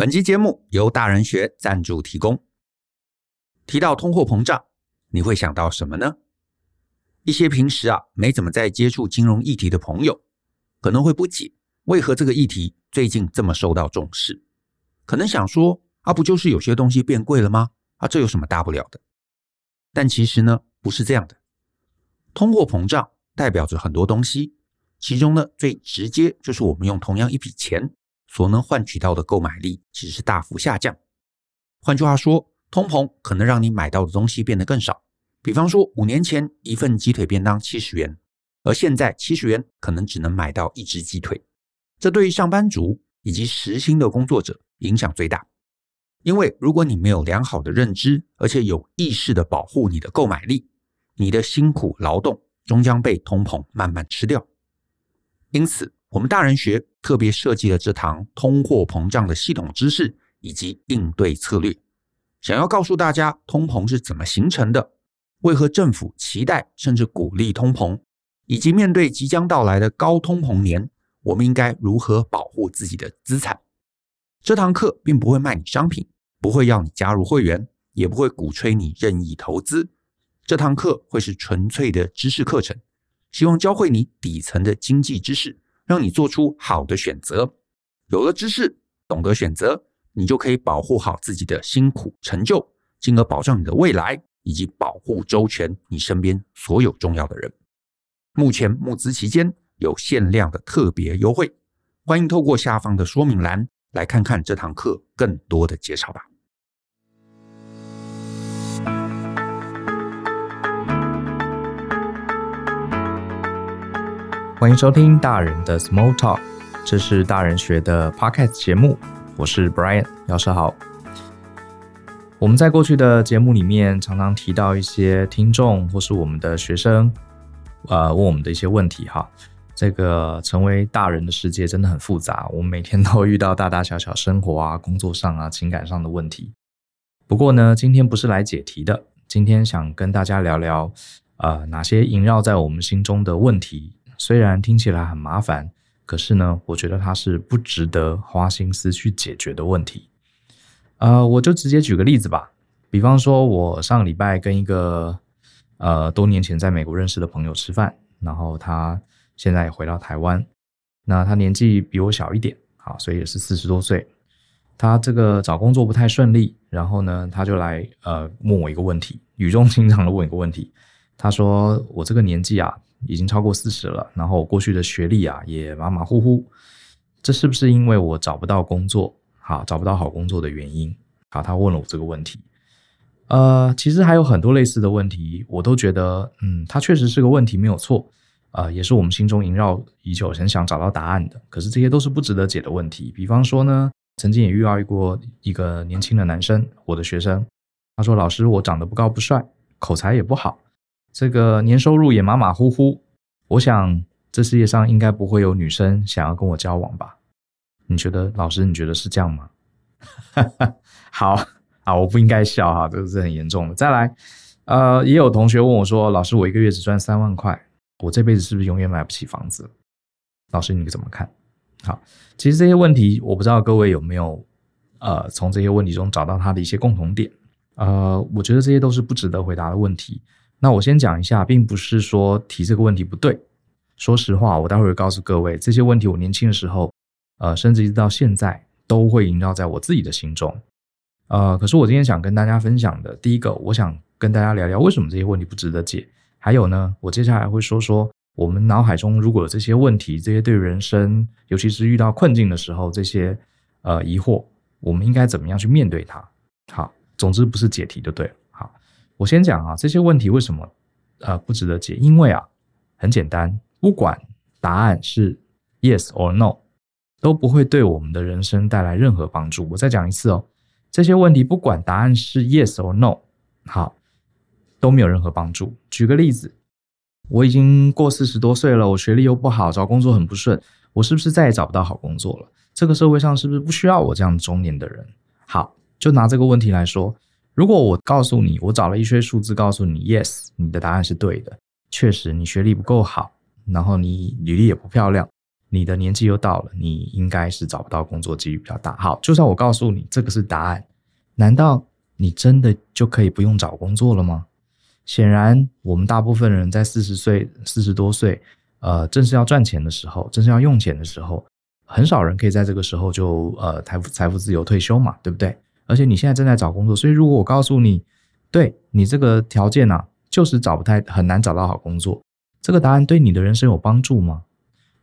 本期节目由大人学赞助提供。提到通货膨胀，你会想到什么呢？一些平时啊没怎么在接触金融议题的朋友，可能会不解为何这个议题最近这么受到重视。可能想说啊，不就是有些东西变贵了吗？啊，这有什么大不了的？但其实呢，不是这样的。通货膨胀代表着很多东西，其中呢，最直接就是我们用同样一笔钱所能换取到的购买力其实是大幅下降。换句话说，通膨可能让你买到的东西变得更少。比方说，五年前一份鸡腿便当七十元，而现在七十元可能只能买到一只鸡腿。这对于上班族以及时薪的工作者影响最大。因为如果你没有良好的认知，而且有意识的保护你的购买力，你的辛苦劳动终将被通膨慢慢吃掉。因此，我们大人学特别设计了这堂通货膨胀的系统知识以及应对策略，想要告诉大家通膨是怎么形成的，为何政府期待甚至鼓励通膨，以及面对即将到来的高通膨年，我们应该如何保护自己的资产。这堂课并不会卖你商品，不会要你加入会员，也不会鼓吹你任意投资。这堂课会是纯粹的知识课程，希望教会你底层的经济知识，让你做出好的选择。有了知识，懂得选择，你就可以保护好自己的辛苦成就，进而保障你的未来，以及保护周全你身边所有重要的人。目前募资期间有限量的特别优惠，欢迎透过下方的说明栏。来看看这堂课更多的介绍吧。欢迎收听大人的 Small Talk，这是大人学的 Podcast 节目，我是 Brian，老师好。我们在过去的节目里面常常提到一些听众或是我们的学生，呃，问我们的一些问题哈。这个成为大人的世界真的很复杂，我们每天都遇到大大小小生活啊、工作上啊、情感上的问题。不过呢，今天不是来解题的，今天想跟大家聊聊，呃，哪些萦绕在我们心中的问题。虽然听起来很麻烦，可是呢，我觉得它是不值得花心思去解决的问题。呃，我就直接举个例子吧，比方说，我上个礼拜跟一个呃多年前在美国认识的朋友吃饭，然后他。现在也回到台湾，那他年纪比我小一点，好，所以也是四十多岁。他这个找工作不太顺利，然后呢，他就来呃问我一个问题，语重心长的问一个问题。他说：“我这个年纪啊，已经超过四十了，然后我过去的学历啊也马马虎虎，这是不是因为我找不到工作？好，找不到好工作的原因？好，他问了我这个问题。呃，其实还有很多类似的问题，我都觉得，嗯，他确实是个问题，没有错。”、呃，也是我们心中萦绕已久、很想找到答案的。可是这些都是不值得解的问题。比方说呢，曾经也遇到过一个年轻的男生，我的学生，他说：“老师，我长得不高不帅，口才也不好，这个年收入也马马虎虎。我想这世界上应该不会有女生想要跟我交往吧？你觉得，老师，你觉得是这样吗？” 好啊，我不应该笑哈，这个是很严重的。再来，呃，也有同学问我说：“老师，我一个月只赚三万块。”我这辈子是不是永远买不起房子？老师，你怎么看？好，其实这些问题，我不知道各位有没有呃从这些问题中找到他的一些共同点。呃，我觉得这些都是不值得回答的问题。那我先讲一下，并不是说提这个问题不对。说实话，我待会儿告诉各位，这些问题我年轻的时候，呃，甚至一直到现在都会萦绕在我自己的心中。呃，可是我今天想跟大家分享的，第一个，我想跟大家聊聊为什么这些问题不值得解。还有呢，我接下来会说说我们脑海中如果有这些问题，这些对人生，尤其是遇到困境的时候，这些呃疑惑，我们应该怎么样去面对它？好，总之不是解题就对了。我先讲啊，这些问题为什么呃不值得解？因为啊，很简单，不管答案是 yes or no，都不会对我们的人生带来任何帮助。我再讲一次哦，这些问题不管答案是 yes or no，好。都没有任何帮助。举个例子，我已经过四十多岁了，我学历又不好，找工作很不顺，我是不是再也找不到好工作了？这个社会上是不是不需要我这样中年的人？好，就拿这个问题来说，如果我告诉你，我找了一些数字告诉你，yes，你的答案是对的，确实你学历不够好，然后你履历也不漂亮，你的年纪又到了，你应该是找不到工作几率比较大。好，就算我告诉你这个是答案，难道你真的就可以不用找工作了吗？显然，我们大部分人在四十岁、四十多岁，呃，正是要赚钱的时候，正是要用钱的时候，很少人可以在这个时候就呃财富财富自由退休嘛，对不对？而且你现在正在找工作，所以如果我告诉你，对你这个条件啊，就是找不太很难找到好工作，这个答案对你的人生有帮助吗？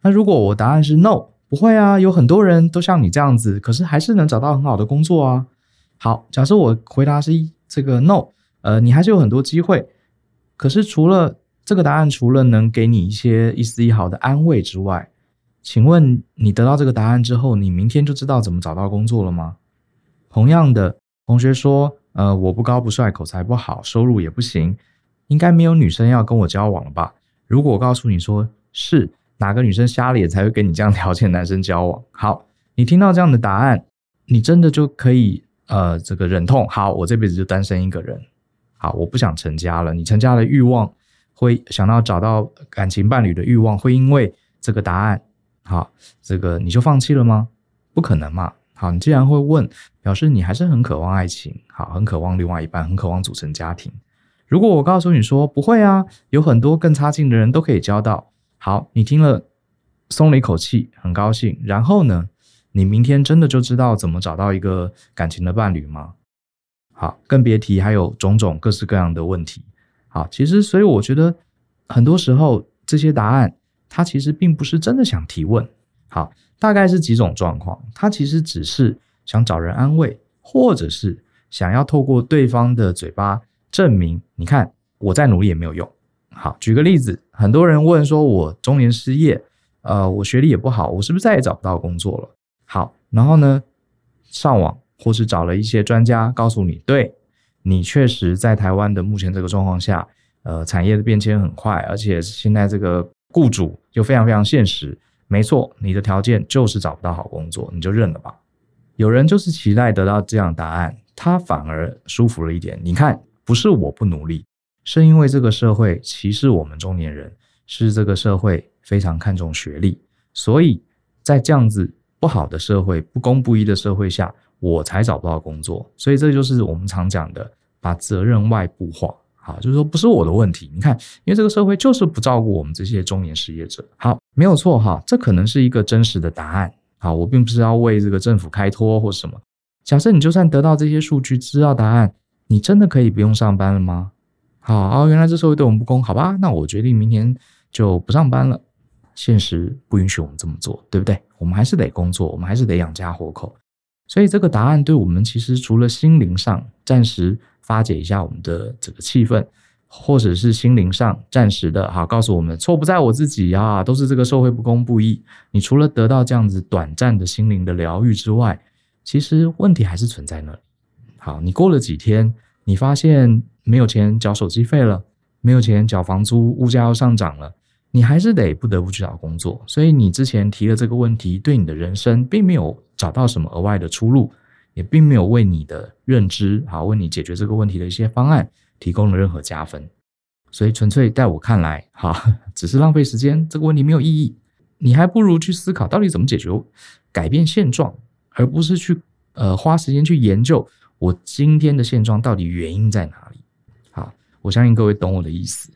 那如果我答案是 no，不会啊，有很多人都像你这样子，可是还是能找到很好的工作啊。好，假设我回答是这个 no，呃，你还是有很多机会。可是除了这个答案，除了能给你一些一丝一毫的安慰之外，请问你得到这个答案之后，你明天就知道怎么找到工作了吗？同样的，同学说，呃，我不高不帅，口才不好，收入也不行，应该没有女生要跟我交往了吧？如果我告诉你说是哪个女生瞎了眼才会跟你这样条件男生交往？好，你听到这样的答案，你真的就可以呃这个忍痛，好，我这辈子就单身一个人。好，我不想成家了。你成家的欲望，会想到找到感情伴侣的欲望，会因为这个答案，好，这个你就放弃了吗？不可能嘛。好，你既然会问，表示你还是很渴望爱情，好，很渴望另外一半，很渴望组成家庭。如果我告诉你说不会啊，有很多更差劲的人都可以交到。好，你听了松了一口气，很高兴。然后呢，你明天真的就知道怎么找到一个感情的伴侣吗？好，更别提还有种种各式各样的问题。好，其实所以我觉得很多时候这些答案，他其实并不是真的想提问。好，大概是几种状况，他其实只是想找人安慰，或者是想要透过对方的嘴巴证明，你看我再努力也没有用。好，举个例子，很多人问说，我中年失业，呃，我学历也不好，我是不是再也找不到工作了？好，然后呢，上网。或是找了一些专家告诉你，对，你确实在台湾的目前这个状况下，呃，产业的变迁很快，而且现在这个雇主又非常非常现实，没错，你的条件就是找不到好工作，你就认了吧。有人就是期待得到这样答案，他反而舒服了一点。你看，不是我不努力，是因为这个社会歧视我们中年人，是这个社会非常看重学历，所以在这样子不好的社会、不公不义的社会下。我才找不到工作，所以这就是我们常讲的把责任外部化。好，就是说不是我的问题。你看，因为这个社会就是不照顾我们这些中年失业者。好，没有错哈，这可能是一个真实的答案。好，我并不是要为这个政府开脱或什么。假设你就算得到这些数据，知道答案，你真的可以不用上班了吗？好，哦，原来这社会对我们不公，好吧？那我决定明天就不上班了。现实不允许我们这么做，对不对？我们还是得工作，我们还是得养家活口。所以这个答案对我们其实除了心灵上暂时发解一下我们的这个气氛，或者是心灵上暂时的哈告诉我们错不在我自己啊，都是这个社会不公不义。你除了得到这样子短暂的心灵的疗愈之外，其实问题还是存在那里。好，你过了几天，你发现没有钱缴手机费了，没有钱缴房租，物价要上涨了。你还是得不得不去找工作，所以你之前提的这个问题，对你的人生并没有找到什么额外的出路，也并没有为你的认知，好，为你解决这个问题的一些方案提供了任何加分，所以纯粹在我看来，哈，只是浪费时间，这个问题没有意义。你还不如去思考到底怎么解决，改变现状，而不是去呃花时间去研究我今天的现状到底原因在哪里。好，我相信各位懂我的意思，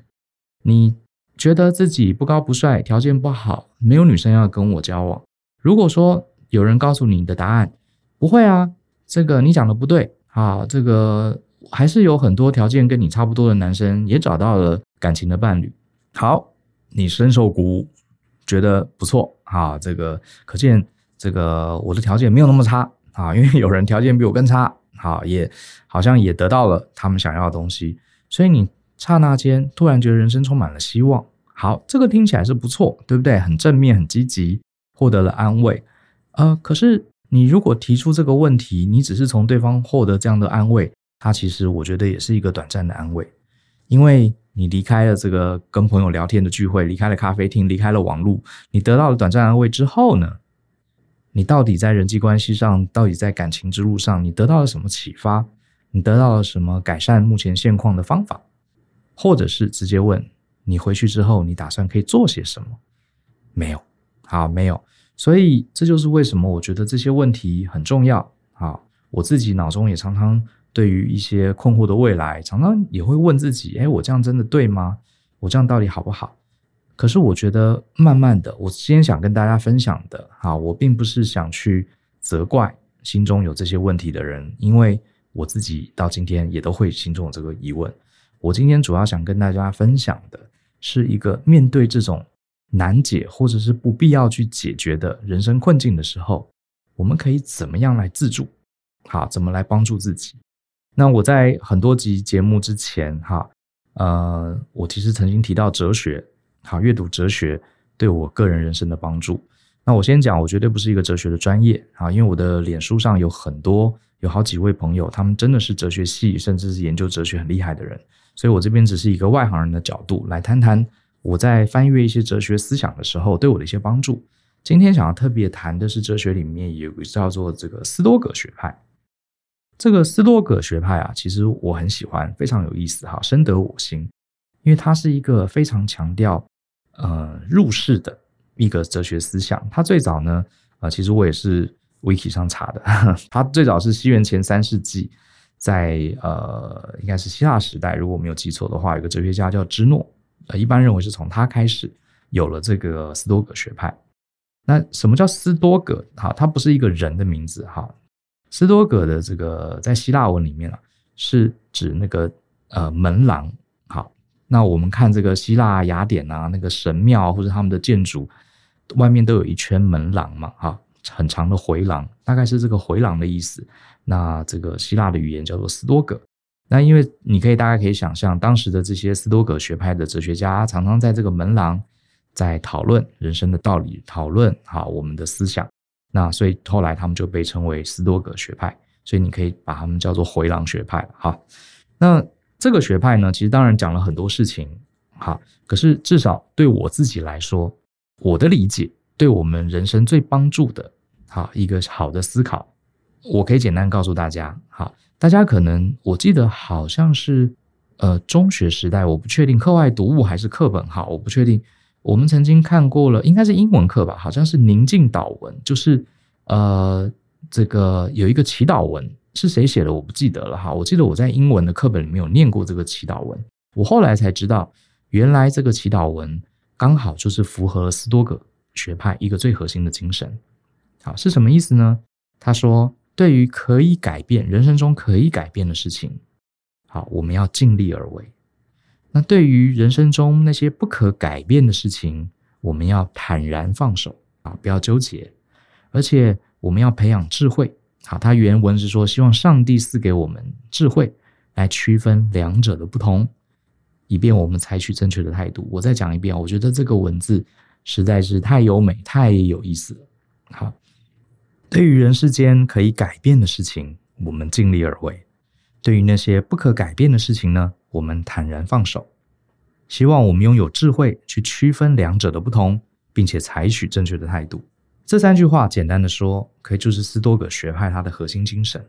你。觉得自己不高不帅，条件不好，没有女生要跟我交往。如果说有人告诉你的答案，不会啊，这个你讲的不对啊，这个还是有很多条件跟你差不多的男生也找到了感情的伴侣。好，你深受鼓舞，觉得不错啊，这个可见这个我的条件没有那么差啊，因为有人条件比我更差，好，也好像也得到了他们想要的东西，所以你刹那间突然觉得人生充满了希望。好，这个听起来是不错，对不对？很正面，很积极，获得了安慰。呃，可是你如果提出这个问题，你只是从对方获得这样的安慰，他其实我觉得也是一个短暂的安慰，因为你离开了这个跟朋友聊天的聚会，离开了咖啡厅，离开了网络，你得到了短暂安慰之后呢，你到底在人际关系上，到底在感情之路上，你得到了什么启发？你得到了什么改善目前现况的方法？或者是直接问？你回去之后，你打算可以做些什么？没有。好，没有。所以这就是为什么我觉得这些问题很重要。啊，我自己脑中也常常对于一些困惑的未来，常常也会问自己：哎，我这样真的对吗？我这样到底好不好？可是我觉得，慢慢的，我今天想跟大家分享的，啊，我并不是想去责怪心中有这些问题的人，因为我自己到今天也都会心中有这个疑问。我今天主要想跟大家分享的是一个面对这种。难解或者是不必要去解决的人生困境的时候，我们可以怎么样来自助？好，怎么来帮助自己？那我在很多集节目之前，哈，呃，我其实曾经提到哲学，好，阅读哲学对我个人人生的帮助。那我先讲，我绝对不是一个哲学的专业，啊，因为我的脸书上有很多，有好几位朋友，他们真的是哲学系，甚至是研究哲学很厉害的人，所以我这边只是一个外行人的角度来谈谈。我在翻阅一些哲学思想的时候，对我的一些帮助。今天想要特别谈的是哲学里面有个叫做这个斯多葛学派。这个斯多葛学派啊，其实我很喜欢，非常有意思哈，深得我心。因为它是一个非常强调呃入世的一个哲学思想。它最早呢，呃，其实我也是 wiki 上查的，它最早是西元前三世纪，在呃应该是希腊时代，如果我没有记错的话，有个哲学家叫芝诺。呃，一般认为是从他开始有了这个斯多葛学派。那什么叫斯多葛？哈，它不是一个人的名字哈。斯多葛的这个在希腊文里面啊，是指那个呃门廊。好，那我们看这个希腊雅典啊，那个神庙或者他们的建筑外面都有一圈门廊嘛，哈，很长的回廊，大概是这个回廊的意思。那这个希腊的语言叫做斯多葛。那因为你可以大概可以想象，当时的这些斯多葛学派的哲学家常常在这个门廊在讨论人生的道理，讨论好我们的思想。那所以后来他们就被称为斯多葛学派。所以你可以把他们叫做回廊学派。哈，那这个学派呢，其实当然讲了很多事情。哈，可是至少对我自己来说，我的理解对我们人生最帮助的，好一个好的思考，我可以简单告诉大家。好。大家可能我记得好像是，呃，中学时代，我不确定课外读物还是课本哈，我不确定。我们曾经看过了，应该是英文课吧，好像是宁静祷文，就是呃，这个有一个祈祷文，是谁写的我不记得了哈。我记得我在英文的课本里面有念过这个祈祷文，我后来才知道，原来这个祈祷文刚好就是符合斯多葛学派一个最核心的精神。好，是什么意思呢？他说。对于可以改变人生中可以改变的事情，好，我们要尽力而为。那对于人生中那些不可改变的事情，我们要坦然放手啊，不要纠结。而且我们要培养智慧。好，他原文是说，希望上帝赐给我们智慧，来区分两者的不同，以便我们采取正确的态度。我再讲一遍，我觉得这个文字实在是太优美、太有意思了。好。对于人世间可以改变的事情，我们尽力而为；对于那些不可改变的事情呢，我们坦然放手。希望我们拥有智慧去区分两者的不同，并且采取正确的态度。这三句话简单的说，可以就是斯多葛学派它的核心精神。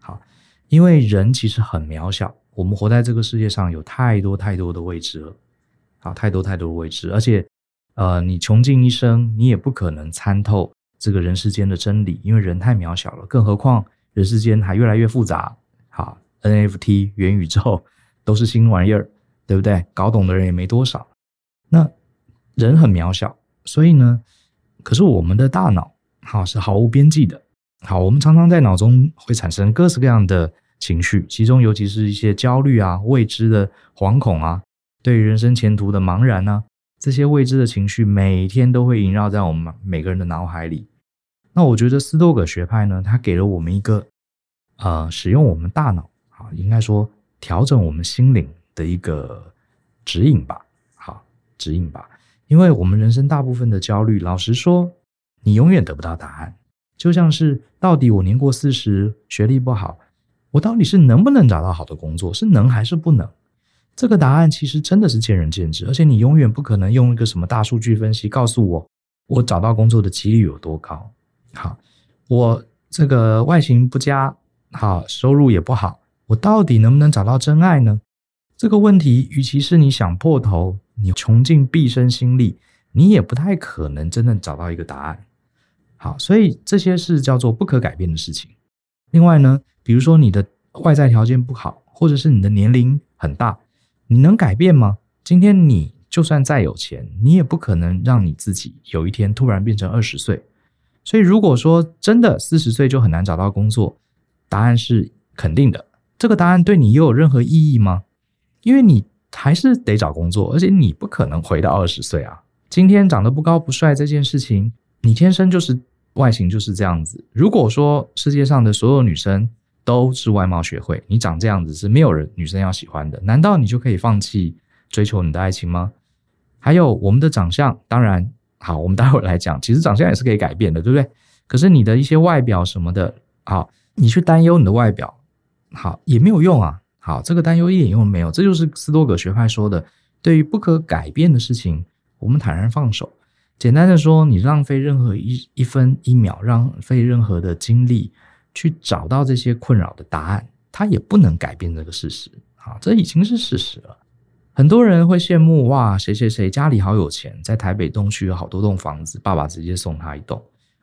好，因为人其实很渺小，我们活在这个世界上有太多太多的未知了。好，太多太多的未知，而且，呃，你穷尽一生，你也不可能参透。这个人世间的真理，因为人太渺小了，更何况人世间还越来越复杂。好，NFT、元宇宙都是新玩意儿，对不对？搞懂的人也没多少。那人很渺小，所以呢，可是我们的大脑，好，是毫无边际的。好，我们常常在脑中会产生各式各样的情绪，其中尤其是一些焦虑啊、未知的惶恐啊、对于人生前途的茫然、啊。这些未知的情绪每天都会萦绕在我们每个人的脑海里。那我觉得斯多葛学派呢，它给了我们一个呃，使用我们大脑啊，应该说调整我们心灵的一个指引吧。好，指引吧。因为我们人生大部分的焦虑，老实说，你永远得不到答案。就像是到底我年过四十，学历不好，我到底是能不能找到好的工作？是能还是不能？这个答案其实真的是见仁见智，而且你永远不可能用一个什么大数据分析告诉我，我找到工作的几率有多高。好，我这个外形不佳，好，收入也不好，我到底能不能找到真爱呢？这个问题，与其是你想破头，你穷尽毕生心力，你也不太可能真正找到一个答案。好，所以这些是叫做不可改变的事情。另外呢，比如说你的外在条件不好，或者是你的年龄很大，你能改变吗？今天你就算再有钱，你也不可能让你自己有一天突然变成二十岁。所以如果说真的四十岁就很难找到工作，答案是肯定的。这个答案对你又有任何意义吗？因为你还是得找工作，而且你不可能回到二十岁啊。今天长得不高不帅这件事情，你天生就是外形就是这样子。如果说世界上的所有女生都是外貌协会，你长这样子是没有人女生要喜欢的，难道你就可以放弃追求你的爱情吗？还有我们的长相，当然好，我们待会儿来讲，其实长相也是可以改变的，对不对？可是你的一些外表什么的，好，你去担忧你的外表，好也没有用啊。好，这个担忧一点用都没有，这就是斯多葛学派说的，对于不可改变的事情，我们坦然放手。简单的说，你浪费任何一一分一秒，浪费任何的精力去找到这些困扰的答案，他也不能改变这个事实。啊，这已经是事实了。很多人会羡慕，哇，谁谁谁家里好有钱，在台北东区有好多栋房子，爸爸直接送他一栋。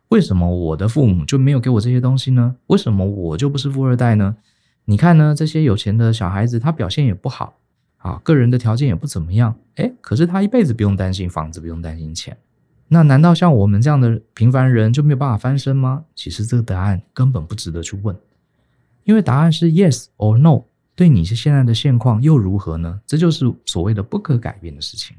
为什么我的父母就没有给我这些东西呢？为什么我就不是富二代呢？你看呢？这些有钱的小孩子，他表现也不好，啊，个人的条件也不怎么样，诶，可是他一辈子不用担心房子，不用担心钱。那难道像我们这样的平凡人就没有办法翻身吗？其实这个答案根本不值得去问，因为答案是 yes or no。对你现在的现况又如何呢？这就是所谓的不可改变的事情。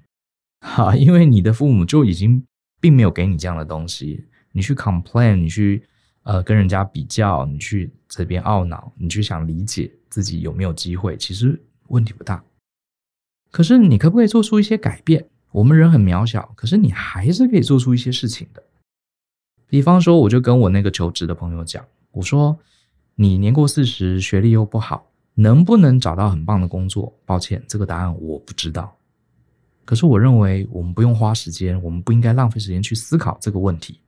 哈，因为你的父母就已经并没有给你这样的东西，你去 complain，你去。呃，跟人家比较，你去这边懊恼，你去想理解自己有没有机会，其实问题不大。可是你可不可以做出一些改变？我们人很渺小，可是你还是可以做出一些事情的。比方说，我就跟我那个求职的朋友讲，我说你年过四十，学历又不好，能不能找到很棒的工作？抱歉，这个答案我不知道。可是我认为我们不用花时间，我们不应该浪费时间去思考这个问题。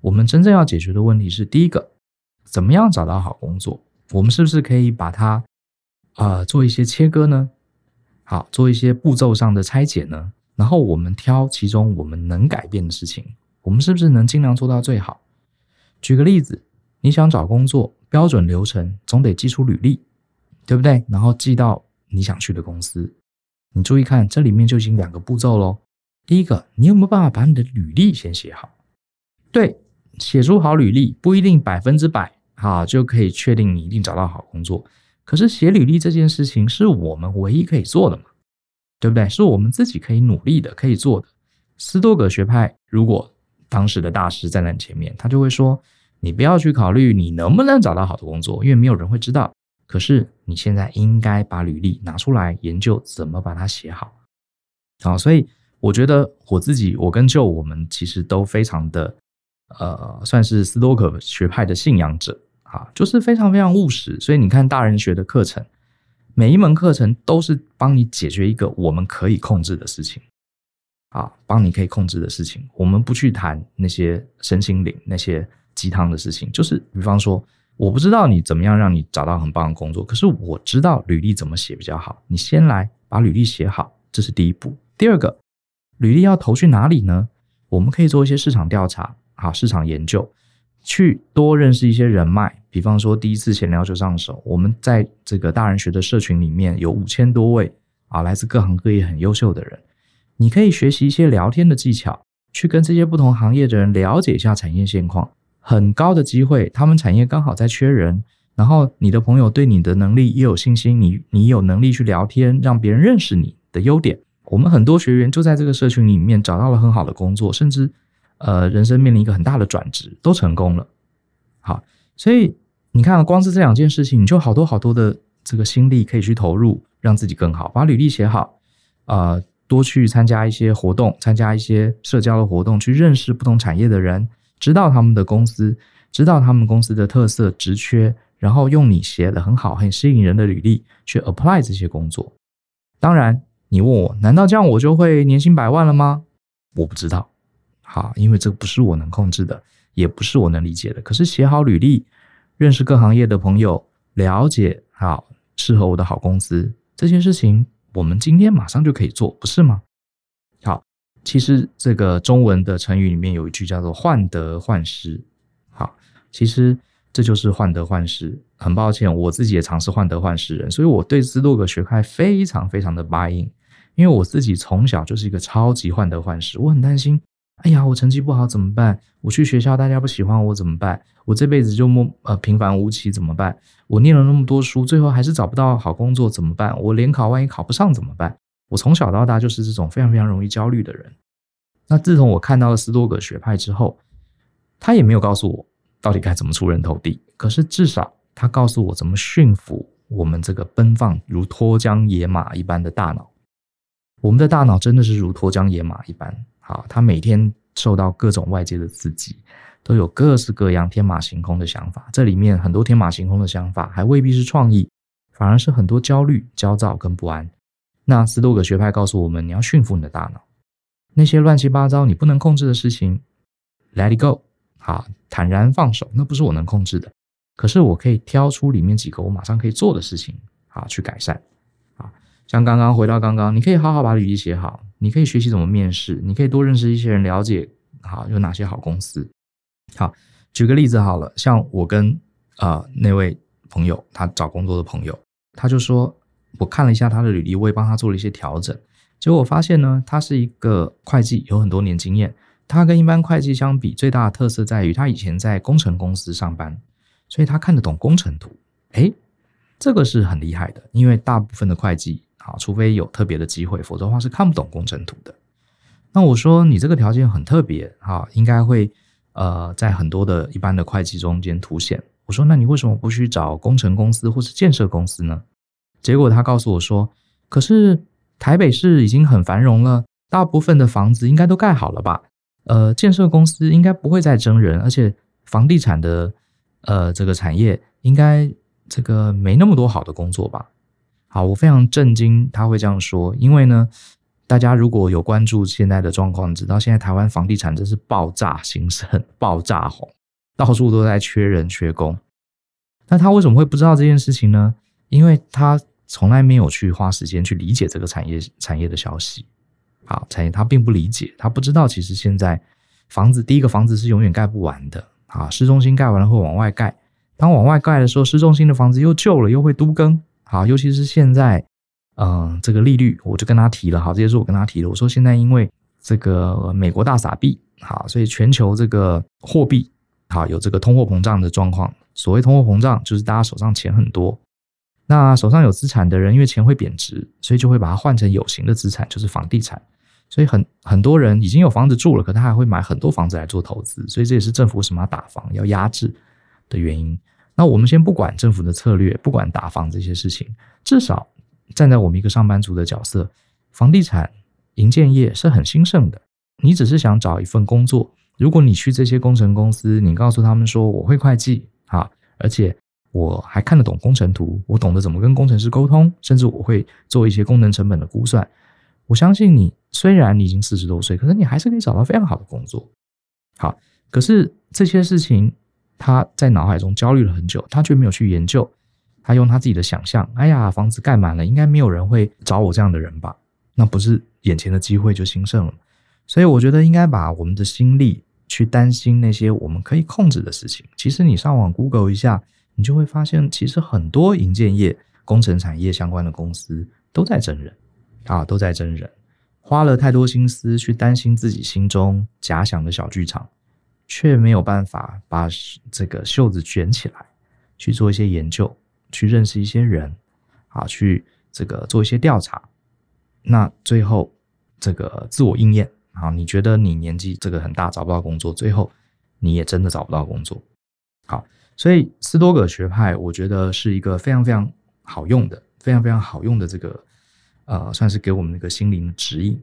我们真正要解决的问题是：第一个，怎么样找到好工作？我们是不是可以把它，呃，做一些切割呢？好，做一些步骤上的拆解呢？然后我们挑其中我们能改变的事情，我们是不是能尽量做到最好？举个例子，你想找工作，标准流程总得寄出履历，对不对？然后寄到你想去的公司。你注意看，这里面就已经两个步骤喽。第一个，你有没有办法把你的履历先写好？对。写出好履历不一定百分之百哈就可以确定你一定找到好工作，可是写履历这件事情是我们唯一可以做的嘛，对不对？是我们自己可以努力的，可以做的。斯多葛学派如果当时的大师站在你前面，他就会说：你不要去考虑你能不能找到好的工作，因为没有人会知道。可是你现在应该把履历拿出来研究怎么把它写好。好，所以我觉得我自己，我跟舅我们其实都非常的。呃，算是斯多葛学派的信仰者啊，就是非常非常务实。所以你看大人学的课程，每一门课程都是帮你解决一个我们可以控制的事情啊，帮你可以控制的事情。我们不去谈那些身心灵、那些鸡汤的事情。就是比方说，我不知道你怎么样让你找到很棒的工作，可是我知道履历怎么写比较好。你先来把履历写好，这是第一步。第二个，履历要投去哪里呢？我们可以做一些市场调查。啊，市场研究，去多认识一些人脉。比方说，第一次闲聊就上手。我们在这个大人学的社群里面有五千多位啊，来自各行各业很优秀的人。你可以学习一些聊天的技巧，去跟这些不同行业的人了解一下产业现况。很高的机会，他们产业刚好在缺人，然后你的朋友对你的能力也有信心，你你有能力去聊天，让别人认识你的优点。我们很多学员就在这个社群里面找到了很好的工作，甚至。呃，人生面临一个很大的转职，都成功了。好，所以你看，光是这两件事情，你就好多好多的这个心力可以去投入，让自己更好。把履历写好，呃，多去参加一些活动，参加一些社交的活动，去认识不同产业的人，知道他们的公司，知道他们公司的特色、职缺，然后用你写的很好、很吸引人的履历去 apply 这些工作。当然，你问我，难道这样我就会年薪百万了吗？我不知道。好，因为这不是我能控制的，也不是我能理解的。可是写好履历，认识各行业的朋友，了解好适合我的好公司，这件事情我们今天马上就可以做，不是吗？好，其实这个中文的成语里面有一句叫做“患得患失”。好，其实这就是患得患失。很抱歉，我自己也尝试患得患失人，所以我对斯洛格学派非常非常的 buy in，因为我自己从小就是一个超级患得患失，我很担心。哎呀，我成绩不好怎么办？我去学校大家不喜欢我怎么办？我这辈子就默呃平凡无奇怎么办？我念了那么多书，最后还是找不到好工作怎么办？我联考万一考不上怎么办？我从小到大就是这种非常非常容易焦虑的人。那自从我看到了斯多葛学派之后，他也没有告诉我到底该怎么出人头地，可是至少他告诉我怎么驯服我们这个奔放如脱缰野马一般的大脑。我们的大脑真的是如脱缰野马一般。好，他每天受到各种外界的刺激，都有各式各样天马行空的想法。这里面很多天马行空的想法，还未必是创意，反而是很多焦虑、焦躁跟不安。那斯多葛学派告诉我们，你要驯服你的大脑，那些乱七八糟你不能控制的事情，let it go，好，坦然放手，那不是我能控制的。可是我可以挑出里面几个我马上可以做的事情，好，去改善。像刚刚回到刚刚，你可以好好把履历写好。你可以学习怎么面试，你可以多认识一些人，了解好有哪些好公司。好，举个例子好了，像我跟啊、呃、那位朋友，他找工作的朋友，他就说，我看了一下他的履历，我也帮他做了一些调整。结果我发现呢，他是一个会计，有很多年经验。他跟一般会计相比，最大的特色在于他以前在工程公司上班，所以他看得懂工程图。诶，这个是很厉害的，因为大部分的会计。啊，除非有特别的机会，否则的话是看不懂工程图的。那我说你这个条件很特别，啊，应该会呃在很多的一般的会计中间凸显。我说那你为什么不去找工程公司或是建设公司呢？结果他告诉我说，可是台北市已经很繁荣了，大部分的房子应该都盖好了吧？呃，建设公司应该不会再征人，而且房地产的呃这个产业应该这个没那么多好的工作吧？好，我非常震惊他会这样说，因为呢，大家如果有关注现在的状况，知道现在台湾房地产真是爆炸兴盛、爆炸红，到处都在缺人缺工。那他为什么会不知道这件事情呢？因为他从来没有去花时间去理解这个产业产业的消息。好，产业他并不理解，他不知道其实现在房子第一个房子是永远盖不完的啊，市中心盖完了会往外盖，当往外盖的时候，市中心的房子又旧了，又会都更。好，尤其是现在，嗯、这个利率，我就跟他提了。好，这些是我跟他提的。我说现在因为这个美国大撒币，好，所以全球这个货币，好，有这个通货膨胀的状况。所谓通货膨胀，就是大家手上钱很多，那手上有资产的人，因为钱会贬值，所以就会把它换成有形的资产，就是房地产。所以很很多人已经有房子住了，可他还会买很多房子来做投资。所以这也是政府为什么要打房、要压制的原因。那我们先不管政府的策略，不管打房这些事情，至少站在我们一个上班族的角色，房地产营建业是很兴盛的。你只是想找一份工作，如果你去这些工程公司，你告诉他们说我会会计啊，而且我还看得懂工程图，我懂得怎么跟工程师沟通，甚至我会做一些功能成本的估算。我相信你，虽然你已经四十多岁，可是你还是可以找到非常好的工作。好，可是这些事情。他在脑海中焦虑了很久，他却没有去研究。他用他自己的想象，哎呀，房子盖满了，应该没有人会找我这样的人吧？那不是眼前的机会就兴盛了。所以我觉得应该把我们的心力去担心那些我们可以控制的事情。其实你上网 Google 一下，你就会发现，其实很多营建业、工程产业相关的公司都在征人啊，都在征人。花了太多心思去担心自己心中假想的小剧场。却没有办法把这个袖子卷起来，去做一些研究，去认识一些人，啊，去这个做一些调查。那最后这个自我应验啊，你觉得你年纪这个很大找不到工作，最后你也真的找不到工作。好，所以斯多葛学派，我觉得是一个非常非常好用的，非常非常好用的这个呃，算是给我们那个心灵的指引。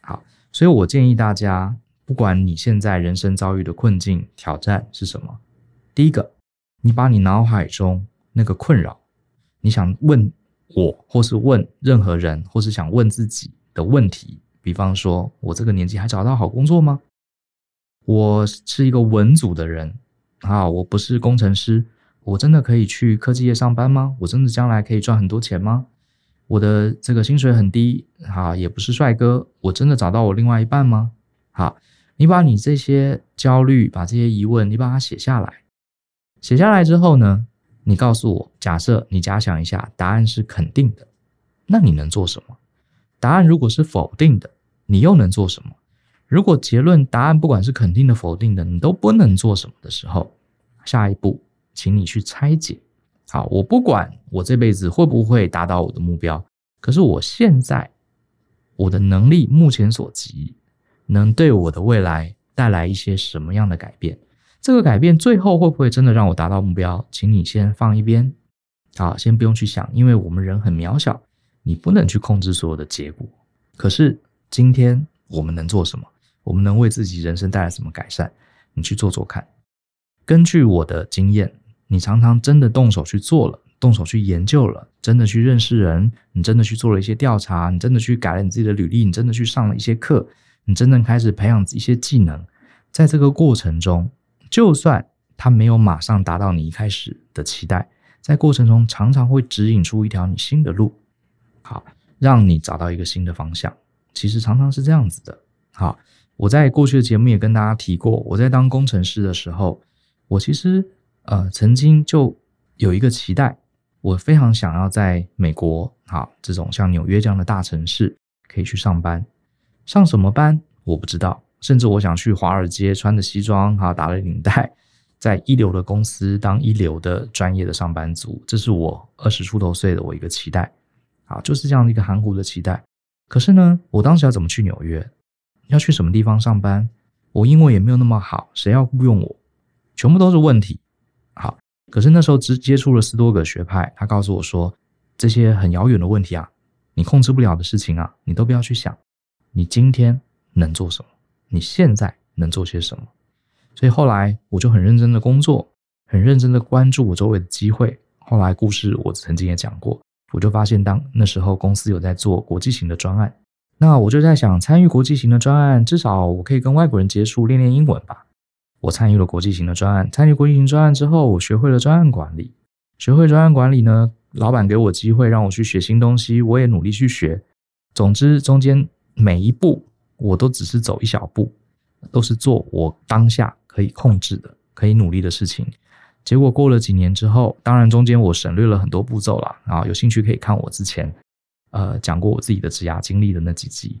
好，所以我建议大家。不管你现在人生遭遇的困境、挑战是什么，第一个，你把你脑海中那个困扰，你想问我，或是问任何人，或是想问自己的问题，比方说，我这个年纪还找到好工作吗？我是一个文组的人啊，我不是工程师，我真的可以去科技业上班吗？我真的将来可以赚很多钱吗？我的这个薪水很低，啊，也不是帅哥，我真的找到我另外一半吗？好，你把你这些焦虑，把这些疑问，你把它写下来。写下来之后呢，你告诉我，假设你假想一下，答案是肯定的，那你能做什么？答案如果是否定的，你又能做什么？如果结论答案不管是肯定的、否定的，你都不能做什么的时候，下一步，请你去拆解。好，我不管我这辈子会不会达到我的目标，可是我现在我的能力目前所及，能对我的未来带来一些什么样的改变？这个改变最后会不会真的让我达到目标？请你先放一边，好，先不用去想，因为我们人很渺小，你不能去控制所有的结果。可是今天我们能做什么？我们能为自己人生带来什么改善？你去做做看。根据我的经验。你常常真的动手去做了，动手去研究了，真的去认识人，你真的去做了一些调查，你真的去改了你自己的履历，你真的去上了一些课，你真正开始培养一些技能，在这个过程中，就算他没有马上达到你一开始的期待，在过程中常常会指引出一条你新的路，好，让你找到一个新的方向。其实常常是这样子的。好，我在过去的节目也跟大家提过，我在当工程师的时候，我其实。呃，曾经就有一个期待，我非常想要在美国，好，这种像纽约这样的大城市可以去上班。上什么班我不知道，甚至我想去华尔街，穿着西装，哈，打了领带，在一流的公司当一流的专业的上班族，这是我二十出头岁的我一个期待，啊，就是这样的一个含糊的期待。可是呢，我当时要怎么去纽约？要去什么地方上班？我英文也没有那么好，谁要雇佣我？全部都是问题。好，可是那时候只接触了十多个学派，他告诉我说，这些很遥远的问题啊，你控制不了的事情啊，你都不要去想。你今天能做什么？你现在能做些什么？所以后来我就很认真的工作，很认真的关注我周围的机会。后来故事我曾经也讲过，我就发现当那时候公司有在做国际型的专案，那我就在想，参与国际型的专案，至少我可以跟外国人接触，练练英文吧。我参与了国际型的专案，参与国际型专案之后，我学会了专案管理。学会专案管理呢，老板给我机会让我去学新东西，我也努力去学。总之，中间每一步我都只是走一小步，都是做我当下可以控制的、可以努力的事情。结果过了几年之后，当然中间我省略了很多步骤啦。啊，有兴趣可以看我之前呃讲过我自己的职涯经历的那几集。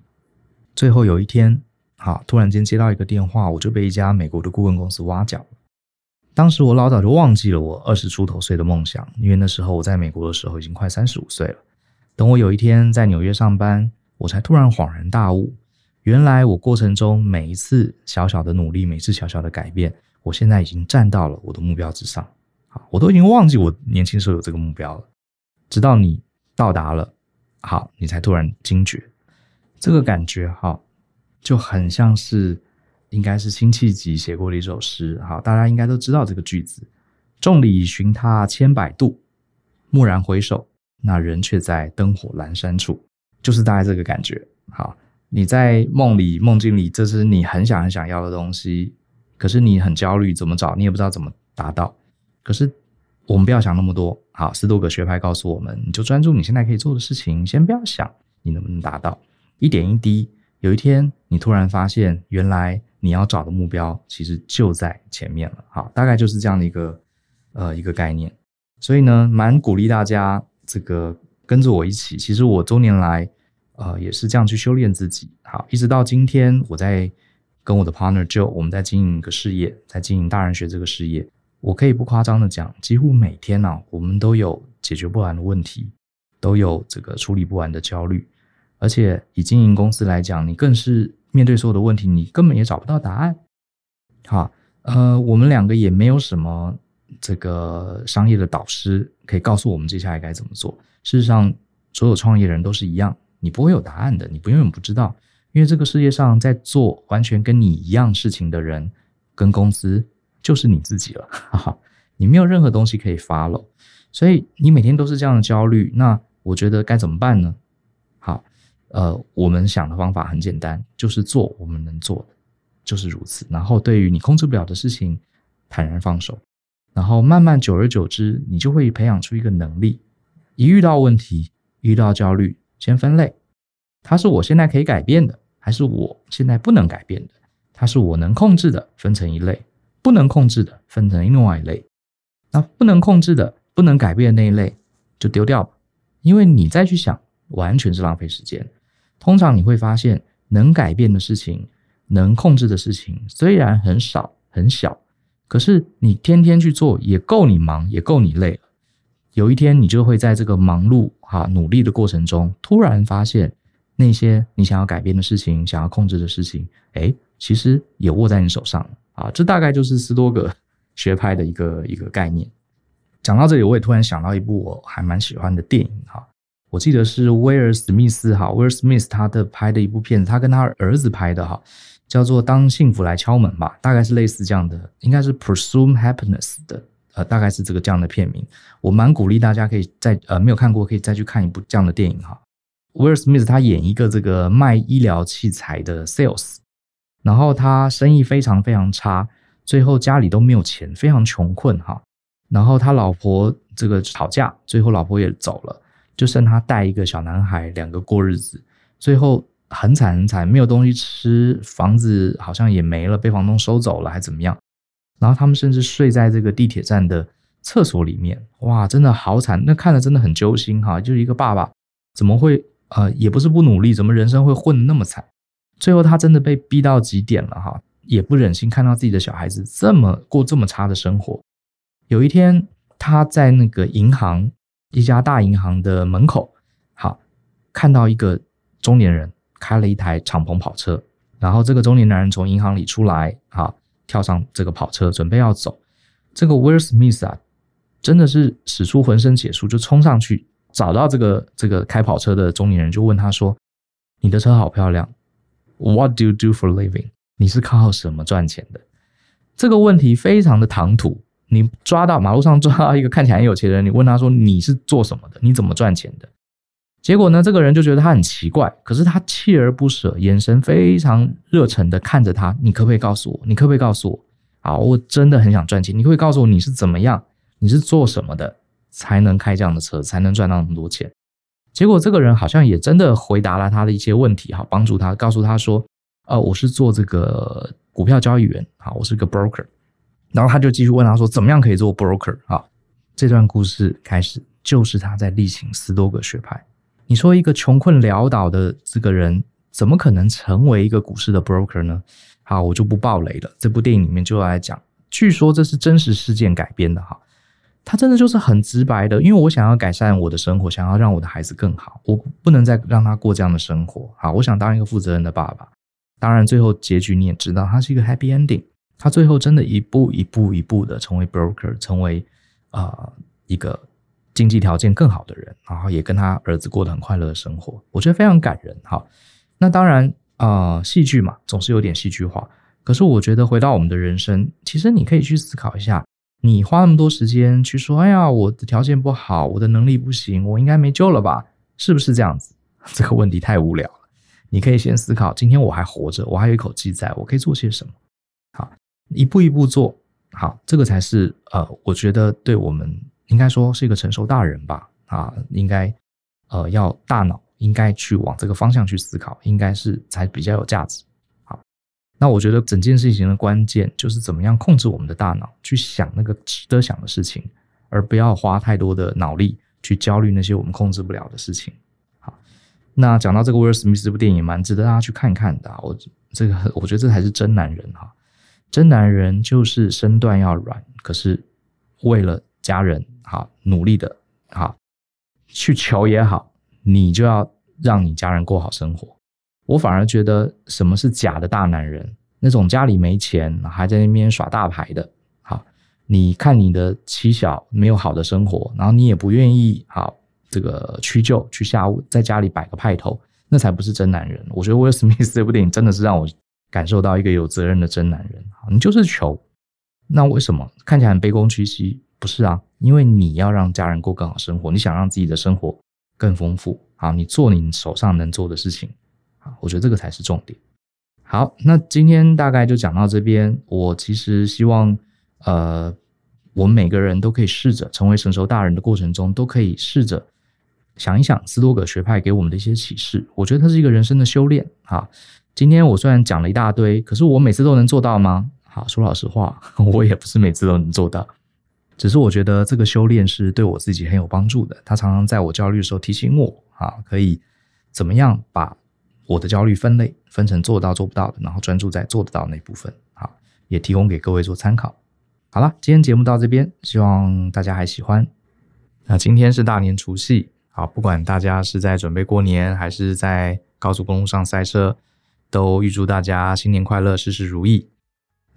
最后有一天。好，突然间接到一个电话，我就被一家美国的顾问公司挖角了。当时我老早就忘记了我二十出头岁的梦想，因为那时候我在美国的时候已经快三十五岁了。等我有一天在纽约上班，我才突然恍然大悟，原来我过程中每一次小小的努力，每次小小的改变，我现在已经站到了我的目标之上。好，我都已经忘记我年轻时候有这个目标了，直到你到达了，好，你才突然惊觉这个感觉，好。就很像是，应该是辛弃疾写过的一首诗，好，大家应该都知道这个句子：“众里寻他千百度，蓦然回首，那人却在灯火阑珊处。”就是大概这个感觉。好，你在梦里、梦境里，这是你很想很想要的东西，可是你很焦虑，怎么找你也不知道怎么达到。可是我们不要想那么多，好，十多个学派告诉我们，你就专注你现在可以做的事情，先不要想你能不能达到，一点一滴。有一天，你突然发现，原来你要找的目标其实就在前面了。好，大概就是这样的一个呃一个概念。所以呢，蛮鼓励大家这个跟着我一起。其实我多年来呃也是这样去修炼自己。好，一直到今天，我在跟我的 partner Joe，我们在经营一个事业，在经营大人学这个事业。我可以不夸张的讲，几乎每天呢、啊，我们都有解决不完的问题，都有这个处理不完的焦虑。而且以经营公司来讲，你更是面对所有的问题，你根本也找不到答案。好，呃，我们两个也没有什么这个商业的导师可以告诉我们接下来该怎么做。事实上，所有创业人都是一样，你不会有答案的，你不永远不知道，因为这个世界上在做完全跟你一样事情的人跟公司就是你自己了。哈哈，你没有任何东西可以发了所以你每天都是这样的焦虑。那我觉得该怎么办呢？好。呃，我们想的方法很简单，就是做我们能做的，就是如此。然后，对于你控制不了的事情，坦然放手。然后，慢慢久而久之，你就会培养出一个能力，一遇到问题，遇到焦虑，先分类，它是我现在可以改变的，还是我现在不能改变的？它是我能控制的，分成一类；不能控制的，分成另外一类。那不能控制的、不能改变的那一类，就丢掉吧，因为你再去想，完全是浪费时间。通常你会发现，能改变的事情、能控制的事情，虽然很少很小，可是你天天去做，也够你忙，也够你累了。有一天，你就会在这个忙碌、哈努力的过程中，突然发现那些你想要改变的事情、想要控制的事情，诶，其实也握在你手上啊！这大概就是斯多葛学派的一个一个概念。讲到这里，我也突然想到一部我还蛮喜欢的电影哈，我记得是威尔史密斯哈，威尔史密斯他的拍的一部片子，他跟他儿子拍的哈，叫做《当幸福来敲门》吧，大概是类似这样的，应该是 Pursue Happiness 的。呃，大概是这个这样的片名，我蛮鼓励大家可以再呃没有看过可以再去看一部这样的电影哈。威尔史密斯他演一个这个卖医疗器材的 sales，然后他生意非常非常差，最后家里都没有钱，非常穷困哈。然后他老婆这个吵架，最后老婆也走了，就剩他带一个小男孩两个过日子，最后很惨很惨，没有东西吃，房子好像也没了，被房东收走了，还怎么样？然后他们甚至睡在这个地铁站的厕所里面，哇，真的好惨！那看着真的很揪心哈，就是一个爸爸怎么会呃，也不是不努力，怎么人生会混得那么惨？最后他真的被逼到极点了哈，也不忍心看到自己的小孩子这么过这么差的生活。有一天他在那个银行，一家大银行的门口，好，看到一个中年人开了一台敞篷跑车，然后这个中年男人从银行里出来，好。跳上这个跑车，准备要走。这个威尔史密斯啊，真的是使出浑身解数，就冲上去找到这个这个开跑车的中年人，就问他说：“你的车好漂亮，What do you do for living？你是靠什么赚钱的？”这个问题非常的唐突。你抓到马路上抓到一个看起来很有钱的人，你问他说：“你是做什么的？你怎么赚钱的？”结果呢，这个人就觉得他很奇怪，可是他锲而不舍，眼神非常热忱的看着他。你可不可以告诉我？你可不可以告诉我？啊，我真的很想赚钱。你可以告诉我你是怎么样？你是做什么的才能开这样的车，才能赚到那么多钱？结果这个人好像也真的回答了他的一些问题，哈，帮助他，告诉他说，呃，我是做这个股票交易员，啊，我是个 broker。然后他就继续问他说，怎么样可以做 broker？啊，这段故事开始就是他在力行斯多葛学派。你说一个穷困潦倒的这个人，怎么可能成为一个股市的 broker 呢？好，我就不爆雷了。这部电影里面就来讲，据说这是真实事件改编的哈。他真的就是很直白的，因为我想要改善我的生活，想要让我的孩子更好，我不能再让他过这样的生活。好，我想当一个负责任的爸爸。当然，最后结局你也知道，他是一个 happy ending。他最后真的一步一步一步的成为 broker，成为啊、一个。经济条件更好的人，然后也跟他儿子过得很快乐的生活，我觉得非常感人哈。那当然啊，戏剧嘛，总是有点戏剧化。可是我觉得回到我们的人生，其实你可以去思考一下，你花那么多时间去说，哎呀，我的条件不好，我的能力不行，我应该没救了吧？是不是这样子？这个问题太无聊了。你可以先思考，今天我还活着，我还有一口气在，我可以做些什么？好，一步一步做好，这个才是呃，我觉得对我们。应该说是一个成熟大人吧，啊，应该，呃，要大脑应该去往这个方向去思考，应该是才比较有价值。好，那我觉得整件事情的关键就是怎么样控制我们的大脑，去想那个值得想的事情，而不要花太多的脑力去焦虑那些我们控制不了的事情。好，那讲到这个威尔史密斯这部电影，蛮值得大家去看看的。我这个我觉得这才是真男人哈，真男人就是身段要软，可是为了家人。好，努力的，好，去求也好，你就要让你家人过好生活。我反而觉得什么是假的大男人？那种家里没钱还在那边耍大牌的。好，你看你的妻小没有好的生活，然后你也不愿意好这个屈就去下，在家里摆个派头，那才不是真男人。我觉得威尔史密斯这部电影真的是让我感受到一个有责任的真男人。好，你就是求，那为什么看起来很卑躬屈膝？不是啊，因为你要让家人过更好生活，你想让自己的生活更丰富啊，你做你手上能做的事情啊，我觉得这个才是重点。好，那今天大概就讲到这边。我其实希望，呃，我们每个人都可以试着成为成熟大人的过程中，都可以试着想一想斯多葛学派给我们的一些启示，我觉得它是一个人生的修炼啊。今天我虽然讲了一大堆，可是我每次都能做到吗？好，说老实话，我也不是每次都能做到。只是我觉得这个修炼是对我自己很有帮助的。他常常在我焦虑的时候提醒我啊，可以怎么样把我的焦虑分类，分成做到做不到的，然后专注在做得到那部分。好，也提供给各位做参考。好了，今天节目到这边，希望大家还喜欢。那今天是大年除夕，好，不管大家是在准备过年，还是在高速公路上塞车。都预祝大家新年快乐，事事如意。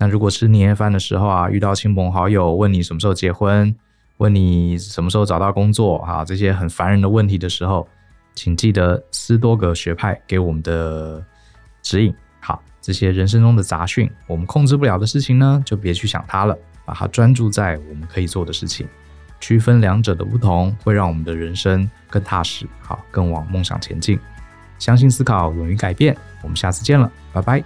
那如果吃年夜饭的时候啊，遇到亲朋好友问你什么时候结婚，问你什么时候找到工作，啊，这些很烦人的问题的时候，请记得斯多葛学派给我们的指引。好，这些人生中的杂讯，我们控制不了的事情呢，就别去想它了，把它专注在我们可以做的事情。区分两者的不同，会让我们的人生更踏实，好，更往梦想前进。相信思考，勇于改变。我们下次见了，拜拜。